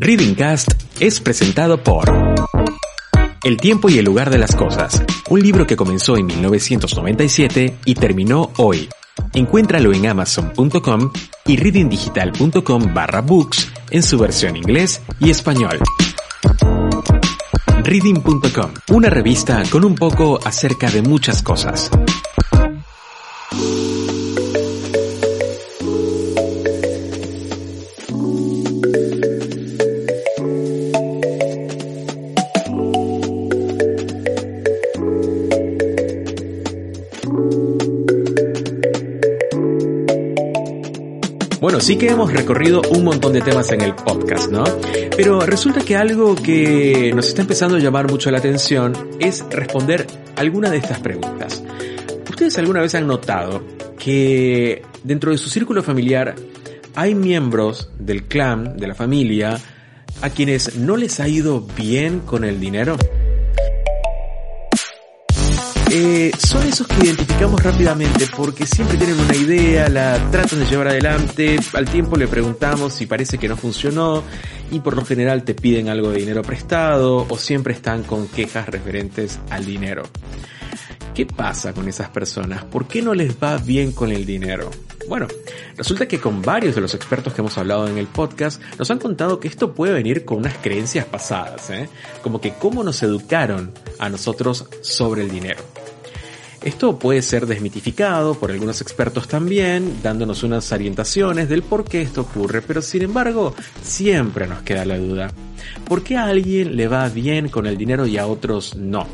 Reading Cast es presentado por El tiempo y el lugar de las cosas, un libro que comenzó en 1997 y terminó hoy. Encuéntralo en amazon.com y readingdigital.com barra books en su versión inglés y español. Reading.com, una revista con un poco acerca de muchas cosas. Sí que hemos recorrido un montón de temas en el podcast, ¿no? Pero resulta que algo que nos está empezando a llamar mucho la atención es responder alguna de estas preguntas. ¿Ustedes alguna vez han notado que dentro de su círculo familiar hay miembros del clan, de la familia, a quienes no les ha ido bien con el dinero? Eh, son esos que identificamos rápidamente porque siempre tienen una idea, la tratan de llevar adelante, al tiempo le preguntamos si parece que no funcionó y por lo general te piden algo de dinero prestado o siempre están con quejas referentes al dinero. ¿Qué pasa con esas personas? ¿Por qué no les va bien con el dinero? Bueno, resulta que con varios de los expertos que hemos hablado en el podcast nos han contado que esto puede venir con unas creencias pasadas, ¿eh? como que cómo nos educaron a nosotros sobre el dinero. Esto puede ser desmitificado por algunos expertos también, dándonos unas orientaciones del por qué esto ocurre, pero sin embargo siempre nos queda la duda. ¿Por qué a alguien le va bien con el dinero y a otros no?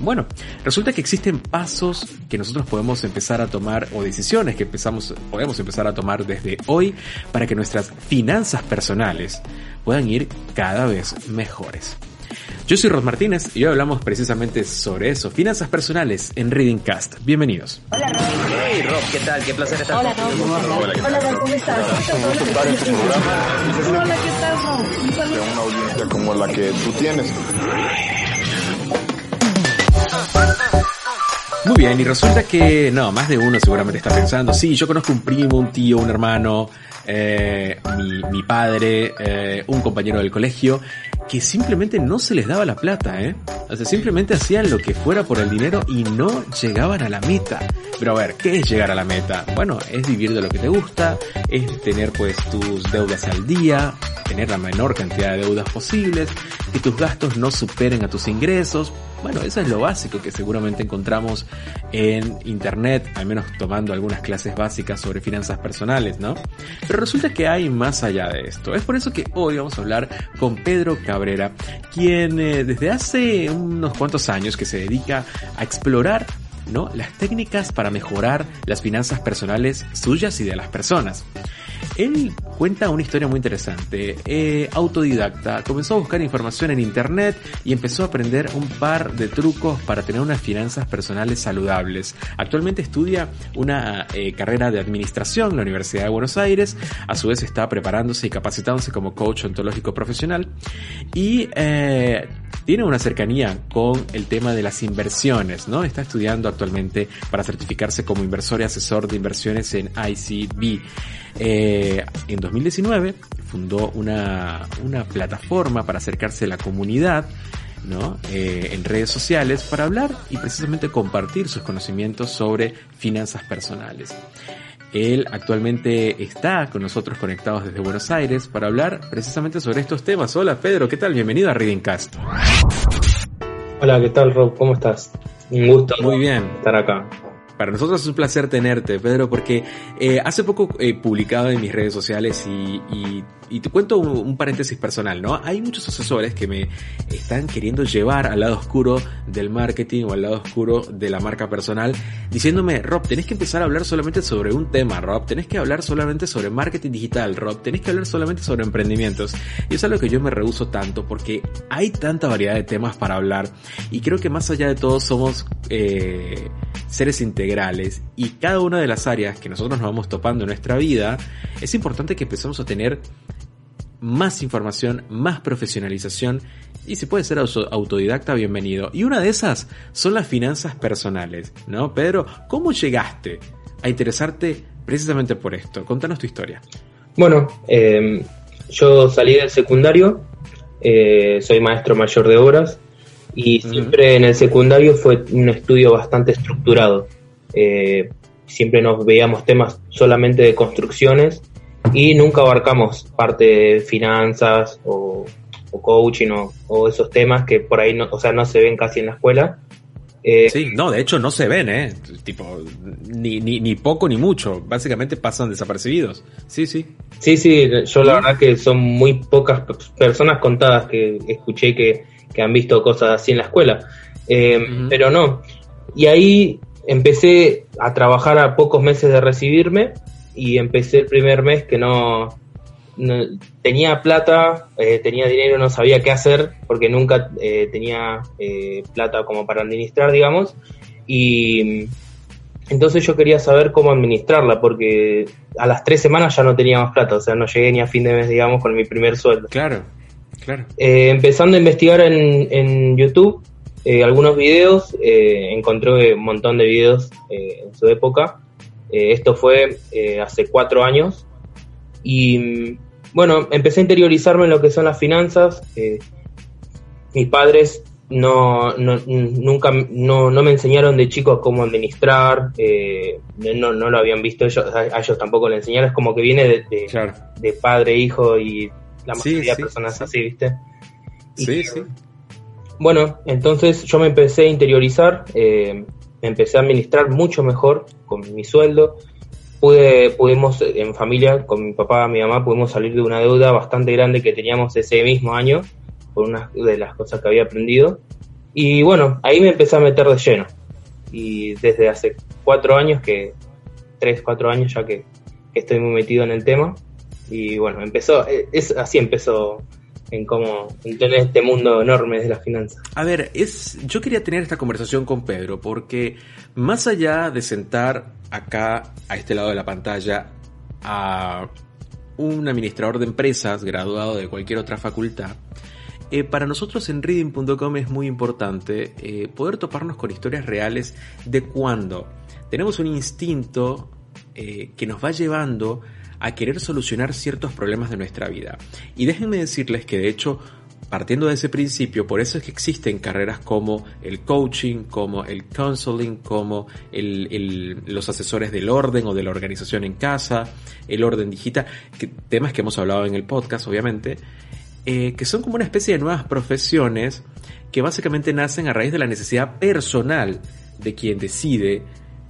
Bueno, resulta que existen pasos que nosotros podemos empezar a tomar o decisiones que empezamos, podemos empezar a tomar desde hoy para que nuestras finanzas personales puedan ir cada vez mejores. Yo soy Ros Martínez y hoy hablamos precisamente sobre eso, finanzas personales en Reading Cast. Bienvenidos. Hola Rob. Hey Rob, ¿qué tal? Qué placer estar Hola Rob. Hola, Hola Rob, ¿cómo estás? Hola, ¿qué tal Rob? Una audiencia como la que tú tienes. Muy bien, y resulta que, no, más de uno seguramente está pensando, sí, yo conozco un primo, un tío, un hermano, eh, mi, mi, padre, eh, un compañero del colegio, que simplemente no se les daba la plata, ¿eh? O sea, simplemente hacían lo que fuera por el dinero y no llegaban a la meta. Pero a ver, ¿qué es llegar a la meta? Bueno, es vivir de lo que te gusta, es tener pues tus deudas al día, tener la menor cantidad de deudas posibles, que tus gastos no superen a tus ingresos. Bueno, eso es lo básico que seguramente encontramos en internet, al menos tomando algunas clases básicas sobre finanzas personales, ¿no? Pero resulta que hay más allá de esto. Es por eso que hoy vamos a hablar con Pedro Cabrera, quien eh, desde hace unos cuantos años que se dedica a explorar ¿no? las técnicas para mejorar las finanzas personales suyas y de las personas. Él cuenta una historia muy interesante. Eh, autodidacta, comenzó a buscar información en internet y empezó a aprender un par de trucos para tener unas finanzas personales saludables. Actualmente estudia una eh, carrera de administración en la Universidad de Buenos Aires. A su vez está preparándose y capacitándose como coach ontológico profesional. Y eh, tiene una cercanía con el tema de las inversiones, ¿no? Está estudiando actualmente para certificarse como inversor y asesor de inversiones en ICB. Eh, en 2019 fundó una, una, plataforma para acercarse a la comunidad ¿no? Eh, en redes sociales para hablar y precisamente compartir sus conocimientos sobre finanzas personales. Él actualmente está con nosotros conectados desde Buenos Aires para hablar precisamente sobre estos temas. Hola Pedro, ¿qué tal? Bienvenido a Reading Cast. Hola, ¿qué tal Rob? ¿Cómo estás? Un gusto Muy bien. estar acá. Para nosotros es un placer tenerte, Pedro, porque eh, hace poco he publicado en mis redes sociales y, y, y te cuento un, paréntesis personal, ¿no? Hay muchos asesores que me están queriendo llevar al lado oscuro del marketing o al lado oscuro de la marca personal, diciéndome, Rob, tenés que empezar a hablar solamente sobre un tema, Rob, tenés que hablar solamente sobre marketing digital, Rob, tenés que hablar solamente sobre emprendimientos. Y es algo que yo me rehuso tanto porque hay tanta variedad de temas para hablar y creo que más allá de todo somos eh, seres integrales y cada una de las áreas que nosotros nos vamos topando en nuestra vida, es importante que empecemos a tener más información, más profesionalización y si puede ser autodidacta, bienvenido. Y una de esas son las finanzas personales, ¿no? Pedro, ¿cómo llegaste a interesarte precisamente por esto? Contanos tu historia. Bueno, eh, yo salí del secundario, eh, soy maestro mayor de obras y siempre en el secundario fue un estudio bastante estructurado. Eh, siempre nos veíamos temas solamente de construcciones y nunca abarcamos parte de finanzas o, coaching o, esos temas que por ahí no, o sea, no se ven casi en la escuela. Eh, sí, no, de hecho no se ven, ¿eh? Tipo, ni, ni, ni poco ni mucho. Básicamente pasan desapercibidos. Sí, sí. Sí, sí, yo la verdad que son muy pocas personas contadas que escuché que, que han visto cosas así en la escuela. Eh, pero no. Y ahí empecé a trabajar a pocos meses de recibirme y empecé el primer mes que no, tenía plata, eh, tenía dinero, no sabía qué hacer porque nunca eh, tenía eh, plata como para administrar, digamos. Y entonces yo quería saber cómo administrarla porque a las tres semanas ya no tenía más plata, o sea, no llegué ni a fin de mes, digamos, con mi primer sueldo. Claro, claro. empezando a investigar en, en YouTube algunos videos, encontré un montón de videos en su época eh, esto fue eh, hace cuatro años. Y bueno, empecé a interiorizarme en lo que son las finanzas. Eh, mis padres no, nunca no, me enseñaron de chico cómo administrar, no, no, lo habían visto ellos, a, ellos tampoco le enseñaron, es como que viene de, de, padre, hijo y la mayoría de personas así, ¿viste? sí, sí. Bueno, entonces yo me empecé a interiorizar, me empecé a administrar mucho mejor con mi sueldo. Pude, pudimos en familia, con mi papá, mi mamá, pudimos salir de una deuda bastante grande que teníamos ese mismo año, por una de las cosas que había aprendido. Y bueno, ahí me empecé a meter de lleno. Y desde hace cuatro años, que tres, cuatro años ya que, estoy muy metido en el tema. Y bueno, empezó, es así empezó en cómo en este mundo enorme de las finanzas. A ver, es yo quería tener esta conversación con Pedro porque más allá de sentar acá a este lado de la pantalla a un administrador de empresas graduado de cualquier otra facultad, eh, para nosotros en reading.com es muy importante eh, poder toparnos con historias reales de cuando tenemos un instinto eh, que nos va llevando a querer solucionar ciertos problemas de nuestra vida. Y déjenme decirles que de hecho, partiendo de ese principio, por eso es que existen carreras como el coaching, como el counseling, como los asesores del orden o de la organización en casa, el orden digital, temas que hemos hablado en el podcast, obviamente, eh, que son como una especie de nuevas profesiones que básicamente nacen a raíz de la necesidad personal de quien decide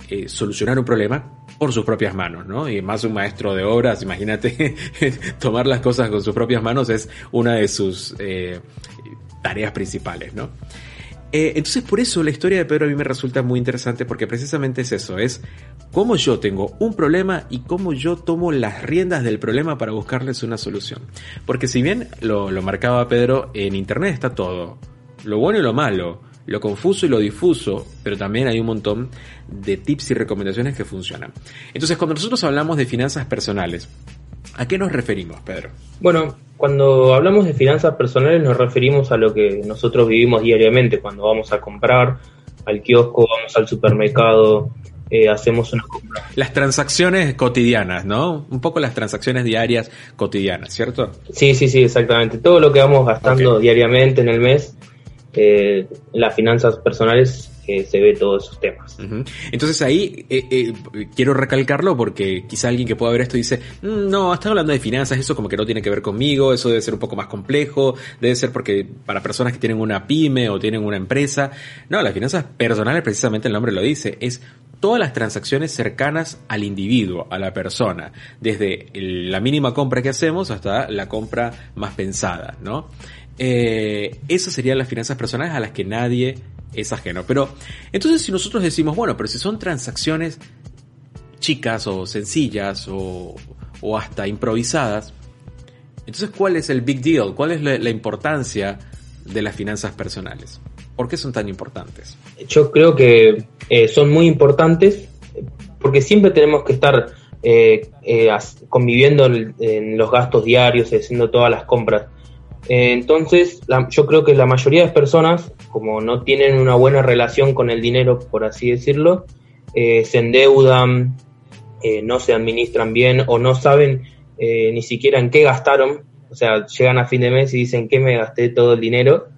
eh, solucionar un problema por sus propias manos, ¿no? Y más un maestro de obras, imagínate, tomar las cosas con sus propias manos es una de sus eh, tareas principales, ¿no? Eh, entonces por eso la historia de Pedro a mí me resulta muy interesante porque precisamente es eso, es cómo yo tengo un problema y cómo yo tomo las riendas del problema para buscarles una solución. Porque si bien lo, lo marcaba Pedro, en Internet está todo, lo bueno y lo malo, lo confuso y lo difuso, pero también hay un montón de tips y recomendaciones que funcionan. Entonces, cuando nosotros hablamos de finanzas personales, ¿a qué nos referimos, Pedro? Bueno, cuando hablamos de finanzas personales nos referimos a lo que nosotros vivimos diariamente, cuando vamos a comprar al kiosco, vamos al supermercado, eh, hacemos una compra. Las transacciones cotidianas, ¿no? Un poco las transacciones diarias cotidianas, ¿cierto? Sí, sí, sí, exactamente. Todo lo que vamos gastando diariamente en el mes las finanzas personales eh, se ve todos esos temas. Entonces ahí eh, eh, quiero recalcarlo porque quizá alguien que pueda ver esto dice, mm, no, estás hablando de finanzas, eso como que no tiene que ver conmigo, eso debe ser un poco más complejo, debe ser porque para personas que tienen una pyme o tienen una empresa. No, las finanzas personales precisamente el nombre lo dice, es todas las transacciones cercanas al individuo, a la persona, desde la mínima compra que hacemos hasta la compra más pensada, ¿no? Eh, esas serían las finanzas personales a las que nadie es ajeno. Pero entonces si nosotros decimos, bueno, pero si son transacciones chicas o sencillas o, hasta improvisadas, entonces ¿cuál es el big deal? ¿Cuál es la, importancia de las finanzas personales? ¿Por qué son tan importantes? Yo creo que eh, son muy importantes porque siempre tenemos que estar eh, conviviendo en, los gastos diarios, haciendo todas las compras. Entonces, yo creo que la mayoría de personas, como no tienen una buena relación con el dinero, por así decirlo, se endeudan, no se administran bien o no saben ni siquiera en qué gastaron. O sea, llegan a fin de mes y dicen que me gasté todo el dinero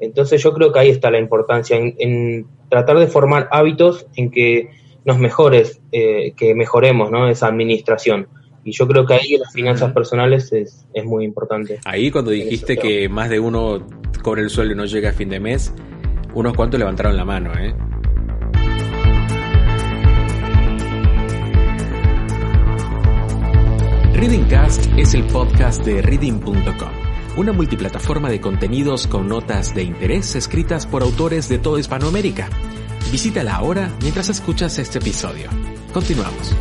entonces yo creo que ahí está la importancia, en, tratar de formar hábitos en que nos mejores, eh, que mejoremos ¿no? esa administración. Y yo creo que ahí las finanzas personales es, es muy importante. Ahí cuando dijiste que más de uno cobra el sueldo y no llega a fin de mes, unos cuantos levantaron la mano, ¿eh? Readingcast es el podcast de reading.com una multiplataforma de contenidos con notas de interés escritas por autores de toda Hispanoamérica. Visítala ahora mientras escuchas este episodio. Continuamos.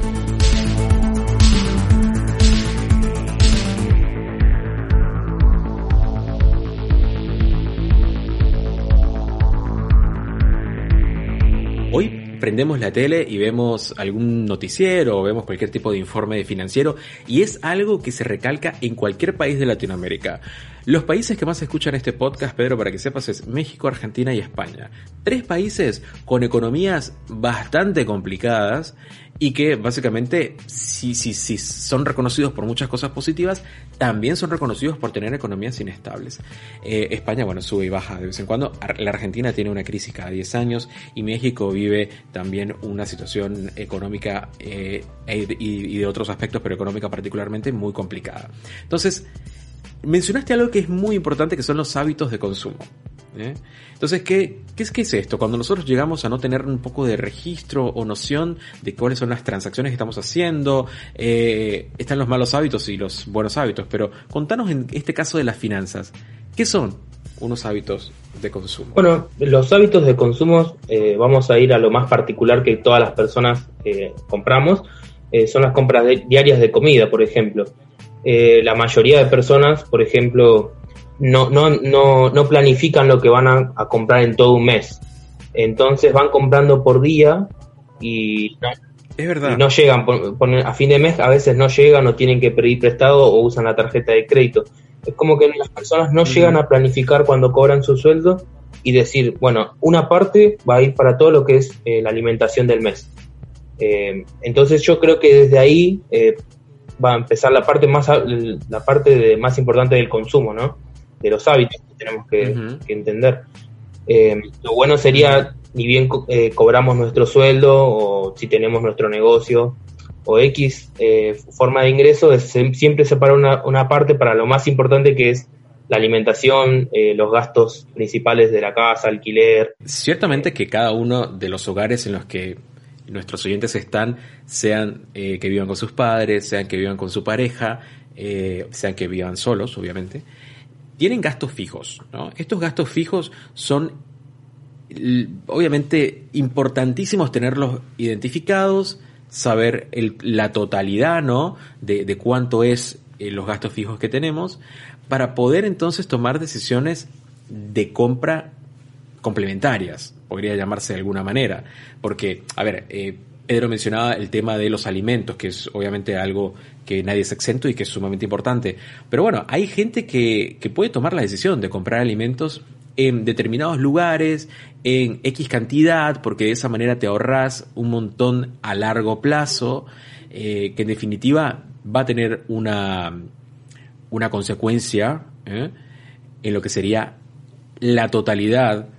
Prendemos la tele y vemos algún noticiero o vemos cualquier tipo de informe financiero y es algo que se recalca en cualquier país de Latinoamérica. Los países que más escuchan este podcast, Pedro, para que sepas, es México, Argentina y España. Tres países con economías bastante complicadas y que básicamente, si, si, si son reconocidos por muchas cosas positivas, también son reconocidos por tener economías inestables. Eh, España, bueno, sube y baja de vez en cuando. La Argentina tiene una crisis cada 10 años y México vive también una situación económica eh, e, y, de otros aspectos, pero económica particularmente muy complicada. Entonces, mencionaste algo que es muy importante, que son los hábitos de consumo. ¿eh? Entonces, ¿qué, qué, es, ¿qué es esto? Cuando nosotros llegamos a no tener un poco de registro o noción de cuáles son las transacciones que estamos haciendo, eh, están los malos hábitos y los buenos hábitos, pero contanos en este caso de las finanzas, ¿qué son unos hábitos de consumo? Bueno, los hábitos de consumo, eh, vamos a ir a lo más particular que todas las personas compramos, son las compras diarias de comida, por ejemplo. Eh, la mayoría de personas, por ejemplo, no, no, no, no planifican lo que van a, comprar en todo un mes. Entonces van comprando por día y no, es verdad. no llegan, a fin de mes a veces no llegan o tienen que pedir prestado o usan la tarjeta de crédito. Es como que las personas no llegan a planificar cuando cobran su sueldo y decir, bueno, una parte va a ir para todo lo que es eh, la alimentación del mes. Eh, entonces yo creo que desde ahí va a empezar la parte más la parte de, más importante del consumo, ¿no? De los hábitos que tenemos que, entender. Eh, lo bueno sería, ni bien eh, cobramos nuestro sueldo o si tenemos nuestro negocio o X eh, forma de ingreso, es siempre separar una, una, parte para lo más importante que es la alimentación, los gastos principales de la casa, alquiler. Ciertamente que cada uno de los hogares en los que nuestros oyentes están, sean eh, que vivan con sus padres, sean que vivan con su pareja, eh, sean que vivan solos, obviamente, tienen gastos fijos. Estos gastos fijos son obviamente importantísimos tenerlos identificados, saber la totalidad ¿no? de, cuánto es eh, los gastos fijos que tenemos, para poder entonces tomar decisiones de compra complementarias, podría llamarse de alguna manera. Porque, a ver, eh, Pedro mencionaba el tema de los alimentos, que es obviamente algo que nadie es exento y que es sumamente importante. Pero bueno, hay gente que, puede tomar la decisión de comprar alimentos en determinados lugares, en X cantidad, porque de esa manera te ahorras un montón a largo plazo, eh, que en definitiva va a tener una, una consecuencia ¿eh? en lo que sería la totalidad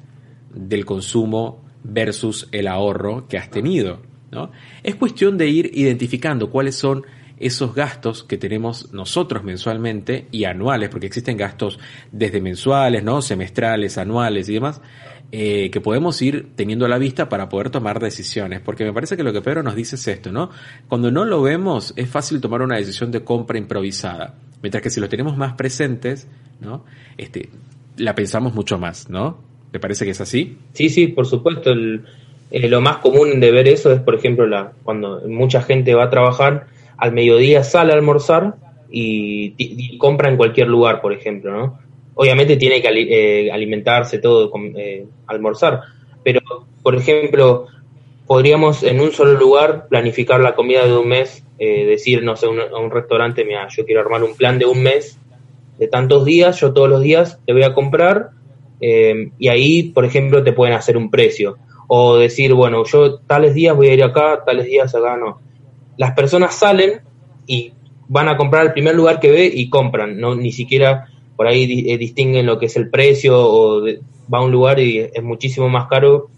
del consumo versus el ahorro que has tenido. ¿No? Es cuestión de ir identificando cuáles son esos gastos que tenemos nosotros mensualmente y anuales, porque existen gastos desde mensuales, ¿no? semestrales, anuales y demás, eh, que podemos ir teniendo a la vista para poder tomar decisiones. Porque me parece que lo que Pedro nos dice es esto, ¿no? Cuando no lo vemos es fácil tomar una decisión de compra improvisada. Mientras que si lo tenemos más presentes, ¿no? Este, la pensamos mucho más, ¿no? ¿Te parece que es así? Sí, sí, por supuesto. Eh, lo más común de ver eso es, por ejemplo, la, cuando mucha gente va a trabajar, al mediodía sale a almorzar y, compra en cualquier lugar, por ejemplo, ¿no? obviamente tiene que eh, alimentarse todo, eh, almorzar, pero por ejemplo, podríamos en un solo lugar planificar la comida de un mes, eh, decir, no sé, a un restaurante, mira, yo quiero armar un plan de un mes, de tantos días, yo todos los días te voy a comprar, y ahí, por ejemplo, te pueden hacer un precio. O decir, bueno, yo tales días voy a ir acá, tales días acá no. Las personas salen y van a comprar al primer lugar que ve y compran, no ni siquiera por ahí eh, distinguen lo que es el precio o va a un lugar y es muchísimo más caro,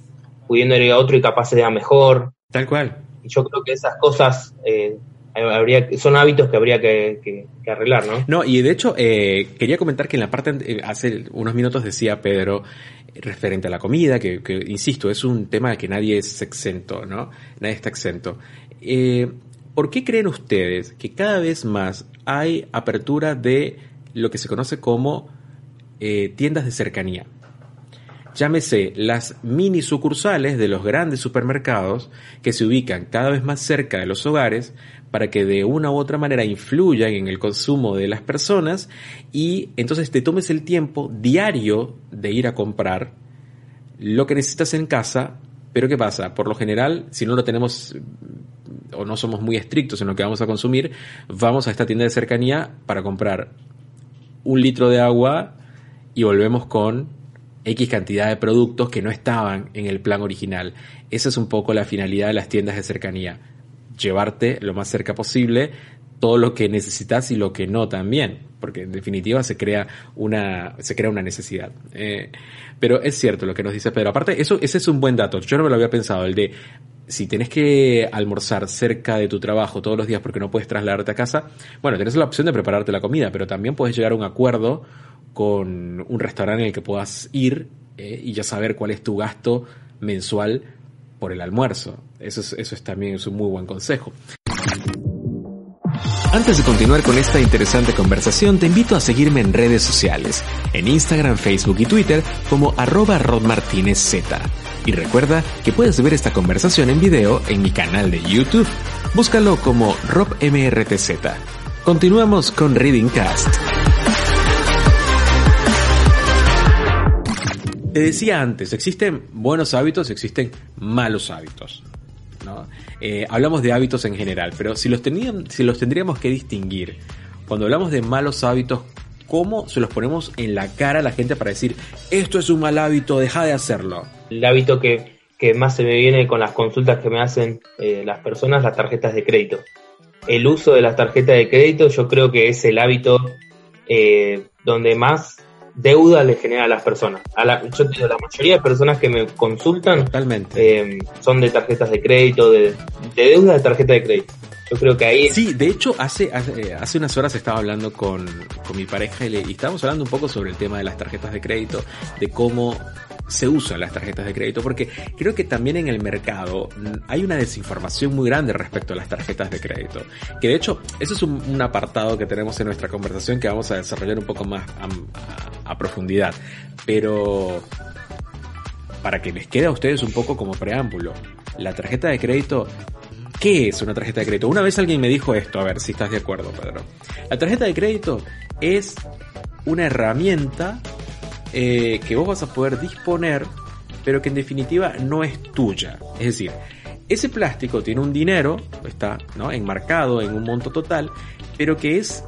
pudiendo ir a otro y capaz sea mejor. Tal cual. Yo creo que esas cosas eh, habría, son hábitos que habría que, arreglar, ¿no? No, y de hecho, eh, quería comentar que en la parte, hace unos minutos decía Pedro, referente a la comida, que, insisto, es un tema que nadie es exento, ¿no? Nadie está exento. ¿Por qué creen ustedes que cada vez más hay apertura de lo que se conoce como eh, tiendas de cercanía. Llámese las mini sucursales de los grandes supermercados que se ubican cada vez más cerca de los hogares para que de una u otra manera influyan en el consumo de las personas y entonces te tomes el tiempo diario de ir a comprar lo que necesitas en casa, pero ¿qué pasa? Por lo general, si no lo tenemos o no somos muy estrictos en lo que vamos a consumir, vamos a esta tienda de cercanía para comprar un litro de agua y volvemos con X cantidad de productos que no estaban en el plan original. Esa es un poco la finalidad de las tiendas de cercanía. Llevarte lo más cerca posible todo lo que necesitas y lo que no también, porque en definitiva se crea una, se crea una necesidad. Eh, pero es cierto lo que nos dice Pedro. Aparte, eso, ese es un buen dato. Yo no me lo había pensado, el de si tenés que almorzar cerca de tu trabajo todos los días porque no puedes trasladarte a casa, bueno, tenés la opción de prepararte la comida, pero también puedes llegar a un acuerdo con un restaurante en el que puedas ir eh, y ya saber cuál es tu gasto mensual por el almuerzo. Eso es, eso es también es un muy buen consejo. Antes de continuar con esta interesante conversación, te invito a seguirme en redes sociales, en Instagram, Facebook y Twitter como arroba rodmartinezz. Y recuerda que puedes ver esta conversación en video en mi canal de YouTube. Búscalo como RobMRTZ. Continuamos con Reading Cast. Te decía antes, existen buenos hábitos, existen malos hábitos. Eh, hablamos de hábitos en general, pero si los, si los tendríamos que distinguir, cuando hablamos de malos hábitos, ¿cómo se los ponemos en la cara a la gente para decir, esto es un mal hábito, deja de hacerlo? El hábito que, más se me viene con las consultas que me hacen eh, las personas, las tarjetas de crédito. El uso de las tarjetas de crédito yo creo que es el hábito eh, donde más deuda le genera a las personas. A la, yo digo, la mayoría de personas que me consultan Totalmente. Eh, son de tarjetas de crédito, de, deuda de tarjeta de crédito. Yo creo que ahí... Sí, de hecho, hace, hace, hace unas horas estaba hablando con, con mi pareja y, le, y estábamos hablando un poco sobre el tema de las tarjetas de crédito, de cómo se usan las tarjetas de crédito, porque creo que también en el mercado hay una desinformación muy grande respecto a las tarjetas de crédito. Que de hecho, eso es un, apartado que tenemos en nuestra conversación que vamos a desarrollar un poco más a, profundidad. Pero para que les quede a ustedes un poco como preámbulo, la tarjeta de crédito ¿Qué es una tarjeta de crédito? Una vez alguien me dijo esto, a ver si estás de acuerdo, Pedro. La tarjeta de crédito es una herramienta eh, que vos vas a poder disponer, pero que en definitiva no es tuya. Es decir, ese plástico tiene un dinero, está ¿no? enmarcado en un monto total, pero que es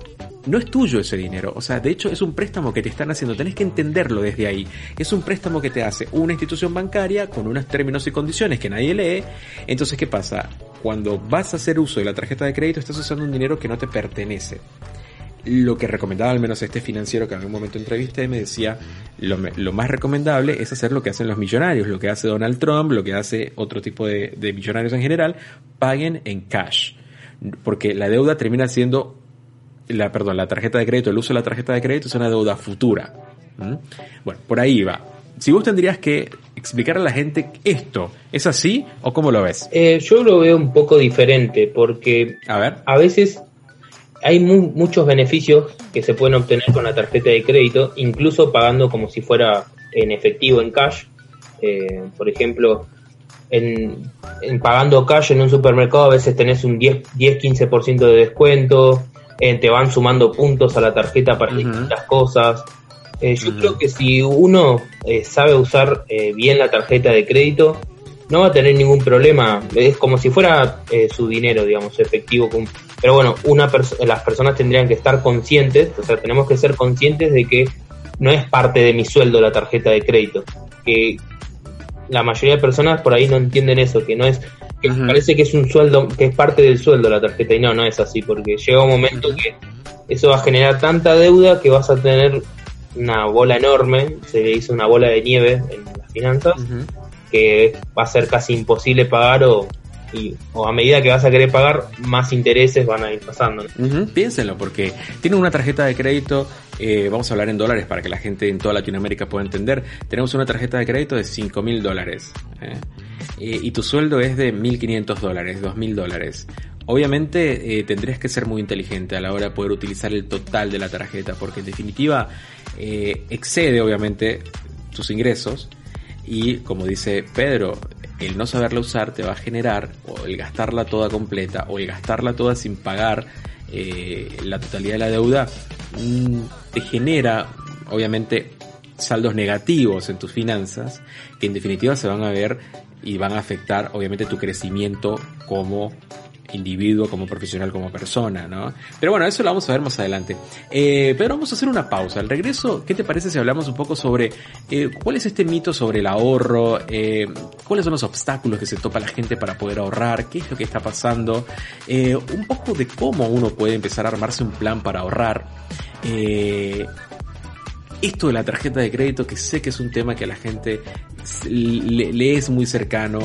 no es tuyo ese dinero. O sea, de hecho es un préstamo que te están haciendo. Tenés que entenderlo desde ahí. Es un préstamo que te hace una institución bancaria con unos términos y condiciones que nadie lee. Entonces, ¿qué pasa? Cuando vas a hacer uso de la tarjeta de crédito, estás usando un dinero que no te pertenece lo que recomendaba al menos este financiero que en algún momento entrevisté me decía lo, lo, más recomendable es hacer lo que hacen los millonarios, lo que hace Donald Trump, lo que hace otro tipo de, de millonarios en general, paguen en cash. Porque la deuda termina siendo, la, perdón, la tarjeta de crédito, el uso de la tarjeta de crédito es una deuda futura. ¿Mm? Bueno, por ahí va. si vos tendrías que explicar a la gente esto, ¿es así o cómo lo ves? Eh, yo lo veo un poco diferente porque A ver. a veces hay mu- muchos beneficios que se pueden obtener con la tarjeta de crédito, incluso pagando como si fuera en efectivo, en cash. Eh, por ejemplo, en, en pagando cash en un supermercado a veces tenés un 10 10-15% de descuento, eh, te van sumando puntos a la tarjeta para distintas cosas. Eh, yo creo que si uno eh, sabe usar eh, bien la tarjeta de crédito, no va a tener ningún problema. Es como si fuera eh, su dinero, digamos, efectivo. Pero bueno, una las personas tendrían que estar conscientes, o sea, tenemos que ser conscientes de que no es parte de mi sueldo la tarjeta de crédito. Que la mayoría de personas por ahí no entienden eso, que no es, que parece que es un sueldo, que es parte del sueldo la tarjeta, y no, no es así, porque llega un momento que eso va a generar tanta deuda que vas a tener una bola enorme, se le hizo una bola de nieve en las finanzas, Ujú. Que va a ser casi imposible pagar o, y- o a medida que vas a querer pagar, más intereses van a ir pasando. Piénsenlo, porque tienen una tarjeta de crédito, eh, vamos a hablar en dólares para que la gente en toda Latinoamérica pueda entender. Tenemos una tarjeta de crédito de 5 mil dólares ¿eh? Eh, y tu sueldo es de 1.500 dólares, 2.000 dólares. Obviamente tendrías que ser muy inteligente a la hora de poder utilizar el total de la tarjeta, porque en definitiva excede obviamente tus ingresos y como dice Pedro, el no saberla usar te va a generar, o el gastarla toda completa, o el gastarla toda sin pagar eh, la totalidad de la deuda, mm, te genera, obviamente, saldos negativos en tus finanzas, que en definitiva se van a ver y van a afectar, obviamente, tu crecimiento como individuo, como profesional, como persona, ¿no? Pero bueno, eso lo vamos a ver más adelante. Eh, pero vamos a hacer una pausa. Al regreso, ¿qué te parece si hablamos un poco sobre eh, cuál es este mito sobre el ahorro? Eh, ¿Cuáles son los obstáculos que se topa la gente para poder ahorrar? ¿Qué es lo que está pasando? Eh, un poco de cómo uno puede empezar a armarse un plan para ahorrar. Esto de la tarjeta de crédito, que sé que es un tema que a la gente le, es muy cercano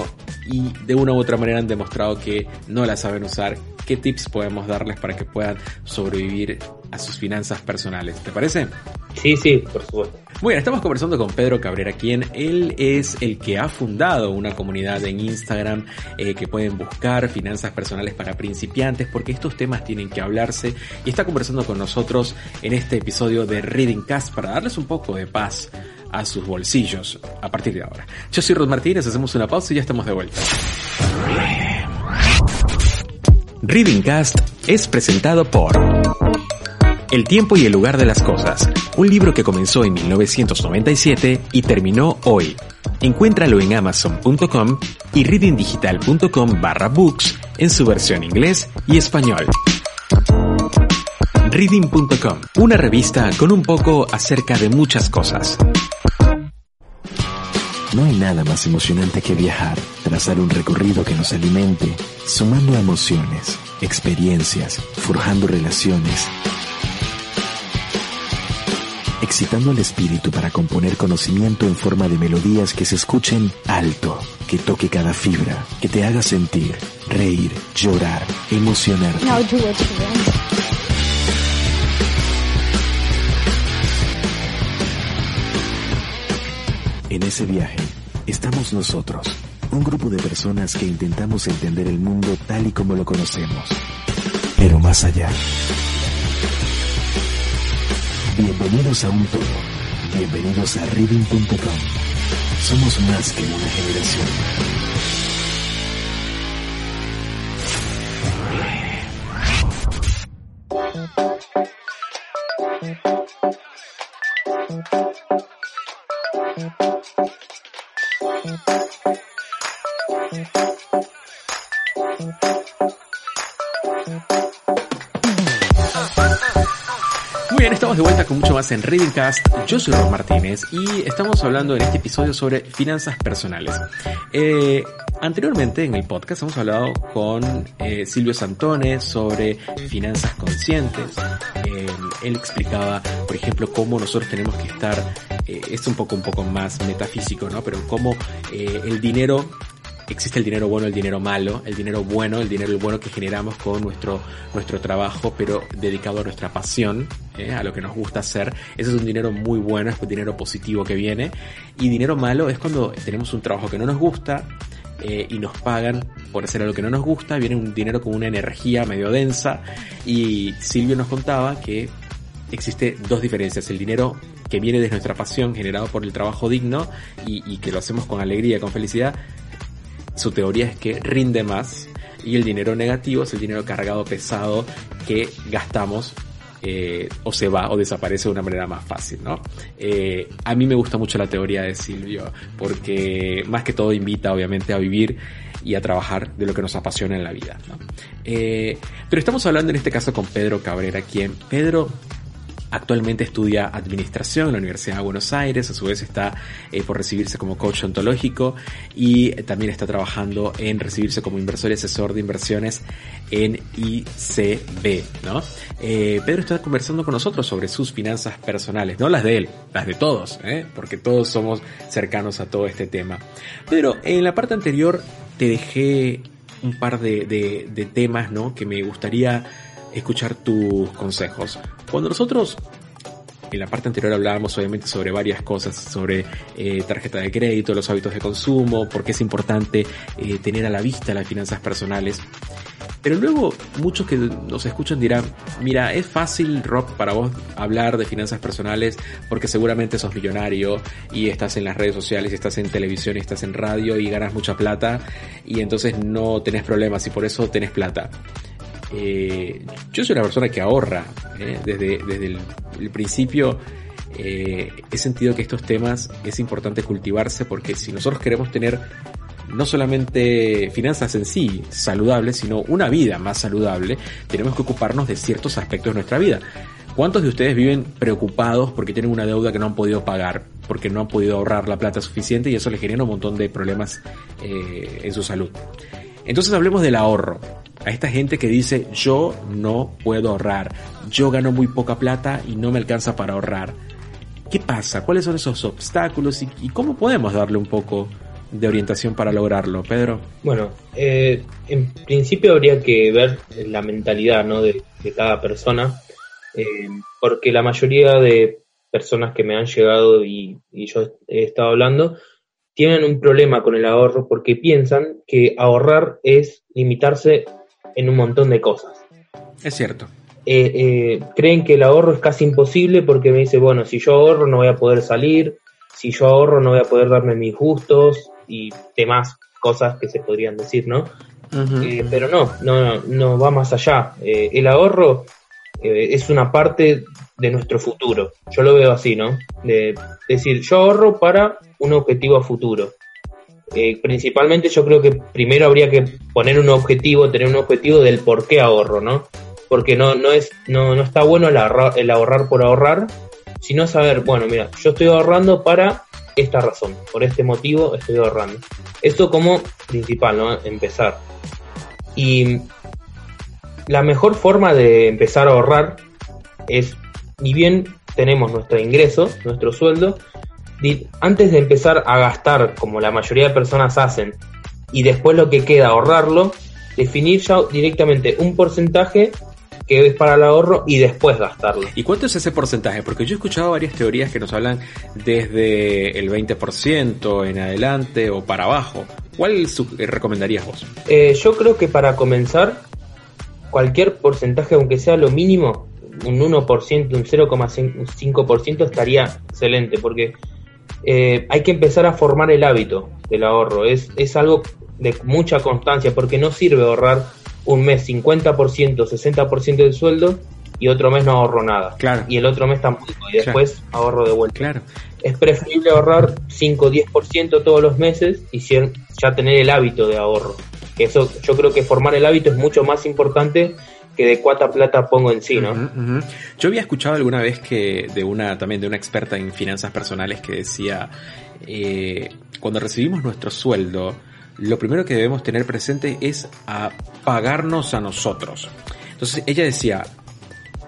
y de una u otra manera han demostrado que no la saben usar. ¿Qué tips podemos darles para que puedan sobrevivir a sus finanzas personales? ¿Te parece? Sí, sí, por supuesto. Bueno, estamos conversando con Pedro Cabrera, quien él es el que ha fundado una comunidad en Instagram eh, que pueden buscar finanzas personales para principiantes, porque estos temas tienen que hablarse y está conversando con nosotros en este episodio de Reading Cast para darles un poco de paz a sus bolsillos a partir de ahora. Yo soy Rod Martínez, hacemos una pausa y ya estamos de vuelta. Reading Cast es presentado por el tiempo y el lugar de las cosas, un libro que comenzó en 1997 y terminó hoy. Encuéntralo en amazon.com y readingdigital.com barra books en su versión inglés y español. Reading.com, una revista con un poco acerca de muchas cosas. No hay nada más emocionante que viajar, trazar un recorrido que nos alimente, sumando emociones, experiencias, forjando relaciones excitando al espíritu para componer conocimiento en forma de melodías que se escuchen alto, que toque cada fibra, que te haga sentir, reír, llorar, emocionarte. En ese viaje estamos nosotros, un grupo de personas que intentamos entender el mundo tal y como lo conocemos, pero más allá. Bienvenidos a un todo. Bienvenidos a reading.com. Somos más que una generación. Muy bien, estamos de vuelta con mucho más en Readingcast. Yo soy Ron Martínez y estamos hablando en este episodio sobre finanzas personales. Eh, anteriormente en el podcast hemos hablado con eh, Silvio Santone sobre finanzas conscientes. Eh, él explicaba, por ejemplo, cómo nosotros tenemos que estar, eh, es un poco un poco más metafísico, ¿no? Pero cómo eh, el dinero existe el dinero bueno, el dinero malo, el dinero bueno, el dinero bueno que generamos con nuestro, nuestro trabajo, pero dedicado a nuestra pasión, ¿eh? a lo que nos gusta hacer. Ese es un dinero muy bueno, es un dinero positivo que viene. Y dinero malo es cuando tenemos un trabajo que no nos gusta, eh, y nos pagan por hacer algo que no nos gusta, viene un dinero con una energía medio densa y Silvio nos contaba que existe dos diferencias, el dinero que viene de nuestra pasión generado por el trabajo digno y, que lo hacemos con alegría, con felicidad, su teoría es que rinde más y el dinero negativo es el dinero cargado pesado que gastamos eh, o se va o desaparece de una manera más fácil, ¿no? Eh, a mí me gusta mucho la teoría de Silvio, porque más que todo invita obviamente a vivir y a trabajar de lo que nos apasiona en la vida, ¿no? Eh, pero estamos hablando en este caso con Pedro Cabrera, quien Pedro Actualmente estudia administración en la Universidad de Buenos Aires, a su vez está eh, por recibirse como coach ontológico y también está trabajando en recibirse como inversor y asesor de inversiones en ICB, ¿no? Eh, Pedro está conversando con nosotros sobre sus finanzas personales, no las de él, las de todos, ¿eh? porque todos somos cercanos a todo este tema. Pedro, en la parte anterior te dejé un par de, de temas, ¿no? Que me gustaría escuchar tus consejos. Cuando nosotros en la parte anterior hablábamos obviamente sobre varias cosas, sobre eh, tarjeta de crédito, los hábitos de consumo, por qué es importante eh, tener a la vista las finanzas personales. Pero luego muchos que nos escuchan dirán, mira, es fácil, Rob, para vos hablar de finanzas personales porque seguramente sos millonario y estás en las redes sociales, estás en televisión, estás en radio y ganas mucha plata y entonces no tenés problemas y por eso tenés plata. Eh, yo soy una persona que ahorra. ¿eh? Desde, desde el, principio eh, he sentido que estos temas es importante cultivarse porque si nosotros queremos tener no solamente finanzas en sí saludables, sino una vida más saludable, tenemos que ocuparnos de ciertos aspectos de nuestra vida. ¿Cuántos de ustedes viven preocupados porque tienen una deuda que no han podido pagar, porque no han podido ahorrar la plata suficiente y eso les genera un montón de problemas en su salud? Entonces hablemos del ahorro a esta gente que dice yo no puedo ahorrar, yo gano muy poca plata y no me alcanza para ahorrar. ¿Qué pasa? ¿Cuáles son esos obstáculos y, cómo podemos darle un poco de orientación para lograrlo, Pedro? Bueno, eh, en principio habría que ver la mentalidad ¿no? de, cada persona, eh, porque la mayoría de personas que me han llegado y, y yo he estado hablando, tienen un problema con el ahorro porque piensan que ahorrar es limitarse en un montón de cosas. Es cierto. Eh, eh, creen que el ahorro es casi imposible porque me dice, bueno, si yo ahorro no voy a poder salir, si yo ahorro no voy a poder darme mis gustos y demás cosas que se podrían decir, ¿no? Eh, pero no, no, no va más allá. el ahorro es una parte de nuestro futuro. Yo lo veo así, ¿no? De decir, yo ahorro para un objetivo a futuro. Eh, principalmente yo creo que primero habría que poner un objetivo, tener un objetivo del por qué ahorro, ¿no? Porque no, no, es, no, no está bueno el ahorrar, el ahorrar por ahorrar, sino saber, bueno, mira, yo estoy ahorrando para esta razón, por este motivo estoy ahorrando. Esto como principal, ¿no? Empezar. Y la mejor forma de empezar a ahorrar es, ni bien tenemos nuestro ingreso, nuestro sueldo, antes de empezar a gastar, como la mayoría de personas hacen, y después lo que queda ahorrarlo, definir ya directamente un porcentaje que es para el ahorro y después gastarlo. ¿Y cuánto es ese porcentaje? Porque yo he escuchado varias teorías que nos hablan desde el 20% en adelante o para abajo. ¿Cuál recomendarías vos? Eh, yo creo que para comenzar, cualquier porcentaje, aunque sea lo mínimo, un 1%, un 0,5% estaría excelente, porque eh, hay que empezar a formar el hábito del ahorro. Es, es algo de mucha constancia porque no sirve ahorrar un mes 50%, 60% del sueldo y otro mes no ahorro nada. Claro. Y el otro mes tampoco y después ahorro de vuelta. Claro. Es preferible ahorrar 5 o 10% todos los meses y ya tener el hábito de ahorro. Eso yo creo que formar el hábito es mucho más importante que de cuánta plata pongo en sí, ¿no? Yo había escuchado alguna vez que de una también de una experta en finanzas personales que decía eh, cuando recibimos nuestro sueldo lo primero que debemos tener presente es a pagarnos a nosotros. Entonces ella decía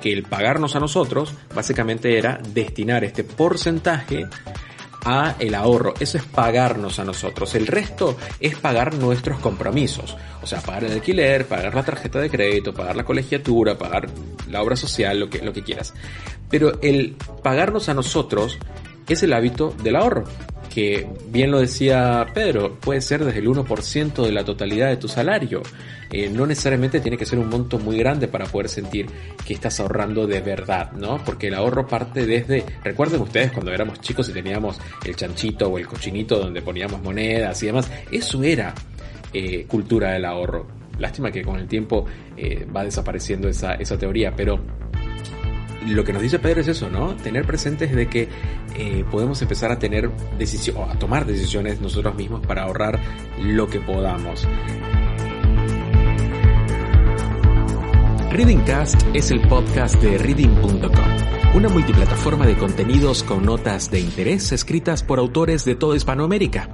que el pagarnos a nosotros básicamente era destinar este porcentaje a el ahorro. Eso es pagarnos a nosotros. El resto es pagar nuestros compromisos. O sea, pagar el alquiler, pagar la tarjeta de crédito, pagar la colegiatura, pagar la obra social, lo que, lo que quieras. Pero el pagarnos a nosotros es el hábito del ahorro que bien lo decía Pedro, puede ser desde el 1% de la totalidad de tu salario. Eh, no necesariamente tiene que ser un monto muy grande para poder sentir que estás ahorrando de verdad, ¿no? Porque el ahorro parte desde, recuerden ustedes cuando éramos chicos y teníamos el chanchito o el cochinito donde poníamos monedas y demás, eso era eh, cultura del ahorro. Lástima que con el tiempo eh, va desapareciendo esa, esa teoría, pero lo que nos dice Pedro es eso, ¿no? Tener presentes de que eh, podemos empezar a tener decisiones, a tomar decisiones nosotros mismos para ahorrar lo que podamos. Readingcast es el podcast de reading.com, una multiplataforma de contenidos con notas de interés escritas por autores de toda Hispanoamérica.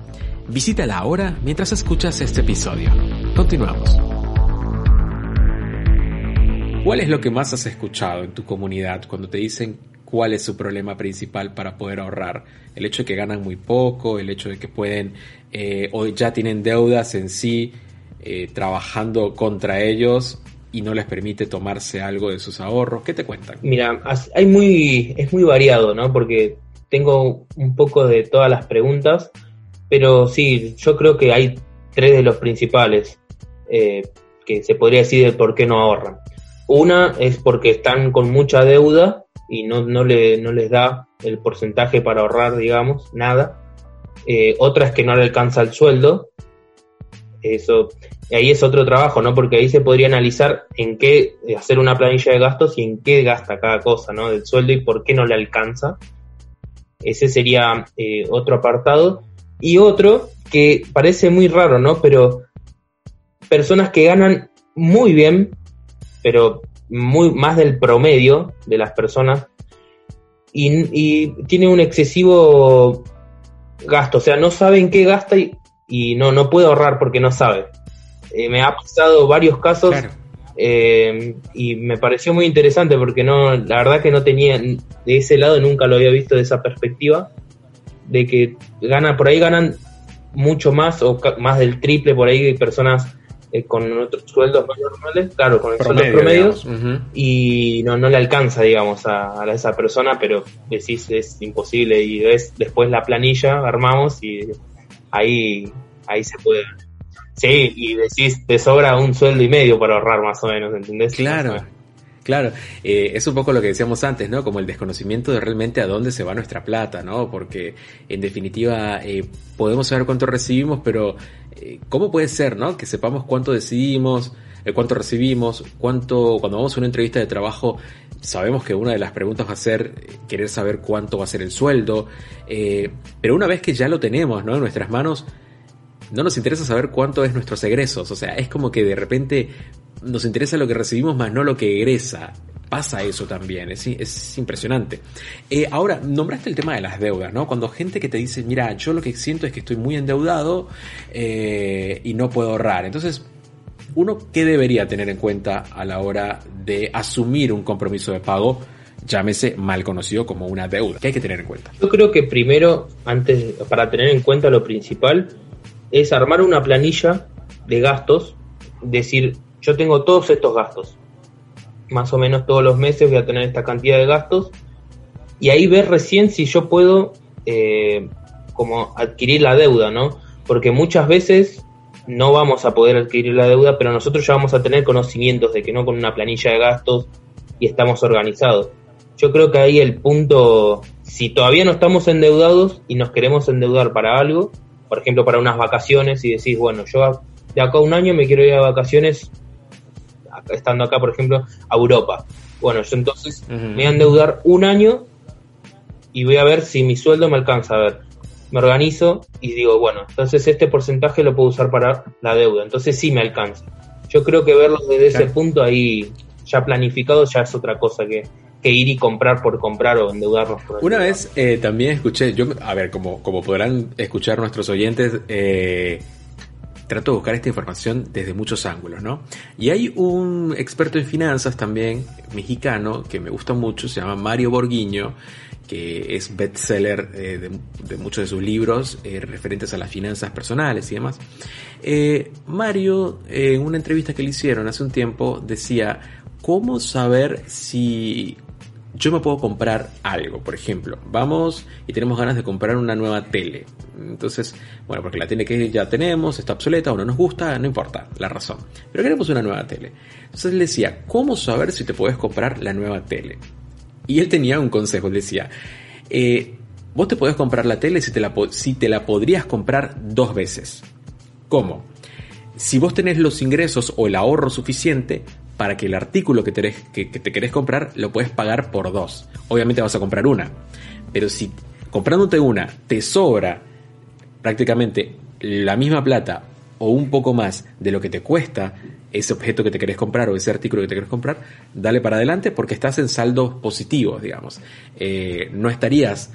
Visítala ahora mientras escuchas este episodio. Continuamos. ¿Cuál es lo que más has escuchado en tu comunidad cuando te dicen cuál es su problema principal para poder ahorrar? El hecho de que ganan muy poco, el hecho de que pueden eh, o ya tienen deudas en sí eh, trabajando contra ellos y no les permite tomarse algo de sus ahorros. ¿Qué te cuentan? Mira, hay muy, es muy variado, ¿no? Porque tengo un poco de todas las preguntas, pero sí, yo creo que hay tres de los principales eh, que se podría decir de por qué no ahorran. Una es porque están con mucha deuda y no, no, le, no les da el porcentaje para ahorrar, digamos, nada. Eh, otra es que no le alcanza el sueldo. Eso, ahí es otro trabajo, ¿no? Porque ahí se podría analizar en qué hacer una planilla de gastos y en qué gasta cada cosa, ¿no? Del sueldo y por qué no le alcanza. Ese sería eh, otro apartado. Y otro que parece muy raro, ¿no? Pero personas que ganan muy bien, pero muy más del promedio de las personas y, tiene un excesivo gasto, o sea, no sabe en qué gasta y, no, no puede ahorrar porque no sabe. Eh, me ha pasado varios casos eh, y me pareció muy interesante porque no, la verdad que no tenía de ese lado, nunca lo había visto de esa perspectiva, de que gana, por ahí ganan mucho más o más del triple por ahí personas eh, con otros sueldos más normales, claro, con el sueldos promedios, y no, no le alcanza, digamos, a, esa persona, pero decís es imposible y ves después la planilla, armamos y ahí, ahí se puede. Sí, y decís, te sobra un sueldo y medio para ahorrar más o menos, ¿entendés? Claro. Claro, eh, es un poco lo que decíamos antes, ¿no? Como el desconocimiento de realmente a dónde se va nuestra plata, ¿no? Porque en definitiva eh, podemos saber cuánto recibimos, pero eh, ¿cómo puede ser, ¿no? Que sepamos cuánto decidimos, cuánto recibimos, cuánto, cuando vamos a una entrevista de trabajo, sabemos que una de las preguntas va a ser querer saber cuánto va a ser el sueldo, pero una vez que ya lo tenemos, ¿no? En nuestras manos, no nos interesa saber cuánto es nuestros egresos, o sea, es como que de repente nos interesa lo que recibimos más no lo que egresa. Pasa eso también, es, es impresionante. Eh, ahora, nombraste el tema de las deudas, ¿no? Cuando gente que te dice, mira, yo lo que siento es que estoy muy endeudado eh, y no puedo ahorrar. Entonces, uno, ¿qué debería tener en cuenta a la hora de asumir un compromiso de pago? llámese mal conocido como una deuda. ¿Qué hay que tener en cuenta? Yo creo que primero, antes, para tener en cuenta lo principal, es armar una planilla de gastos, decir, yo tengo todos estos gastos. Más o menos todos los meses voy a tener esta cantidad de gastos. Y ahí ver recién si yo puedo eh, como adquirir la deuda, ¿no? Porque muchas veces no vamos a poder adquirir la deuda, pero nosotros ya vamos a tener conocimientos de que no con una planilla de gastos y estamos organizados. Yo creo que ahí el punto, si todavía no estamos endeudados y nos queremos endeudar para algo, por ejemplo para unas vacaciones y decís, bueno, yo de acá a un año me quiero ir a vacaciones estando acá, por ejemplo, a Europa. Bueno, yo entonces me voy a endeudar un año y voy a ver si mi sueldo me alcanza. A ver, me organizo y digo, bueno, entonces este porcentaje lo puedo usar para la deuda. Entonces sí me alcanza. Yo creo que verlo desde ese punto ahí ya planificado ya es otra cosa que, que ir y comprar por comprar o endeudarnos por Una vez eh, también escuché, yo, a ver, como, como podrán escuchar nuestros oyentes, eh, trato de buscar esta información desde muchos ángulos, ¿no? Y hay un experto en finanzas también, mexicano, que me gusta mucho, se llama Mario Borguiño, que es bestseller eh, de, muchos de sus libros eh, referentes a las finanzas personales y demás. Eh, Mario, en una entrevista que le hicieron hace un tiempo, decía, ¿cómo saber si yo me puedo comprar algo, por ejemplo, vamos y tenemos ganas de comprar una nueva tele. Entonces, bueno, porque la tele que ya tenemos está obsoleta o no nos gusta, no importa la razón. Pero queremos una nueva tele. Entonces le decía, ¿cómo saber si te puedes comprar la nueva tele? Y él tenía un consejo, decía, eh, vos te podés comprar la tele si te la, si te la podrías comprar dos veces. ¿Cómo? Si vos tenés los ingresos o el ahorro suficiente para que el artículo que te, que, te querés comprar lo puedes pagar por dos. Obviamente vas a comprar una. Pero si comprándote una te sobra prácticamente la misma plata o un poco más de lo que te cuesta ese objeto que te querés comprar o ese artículo que te querés comprar, dale para adelante porque estás en saldos positivos, digamos. Eh, no estarías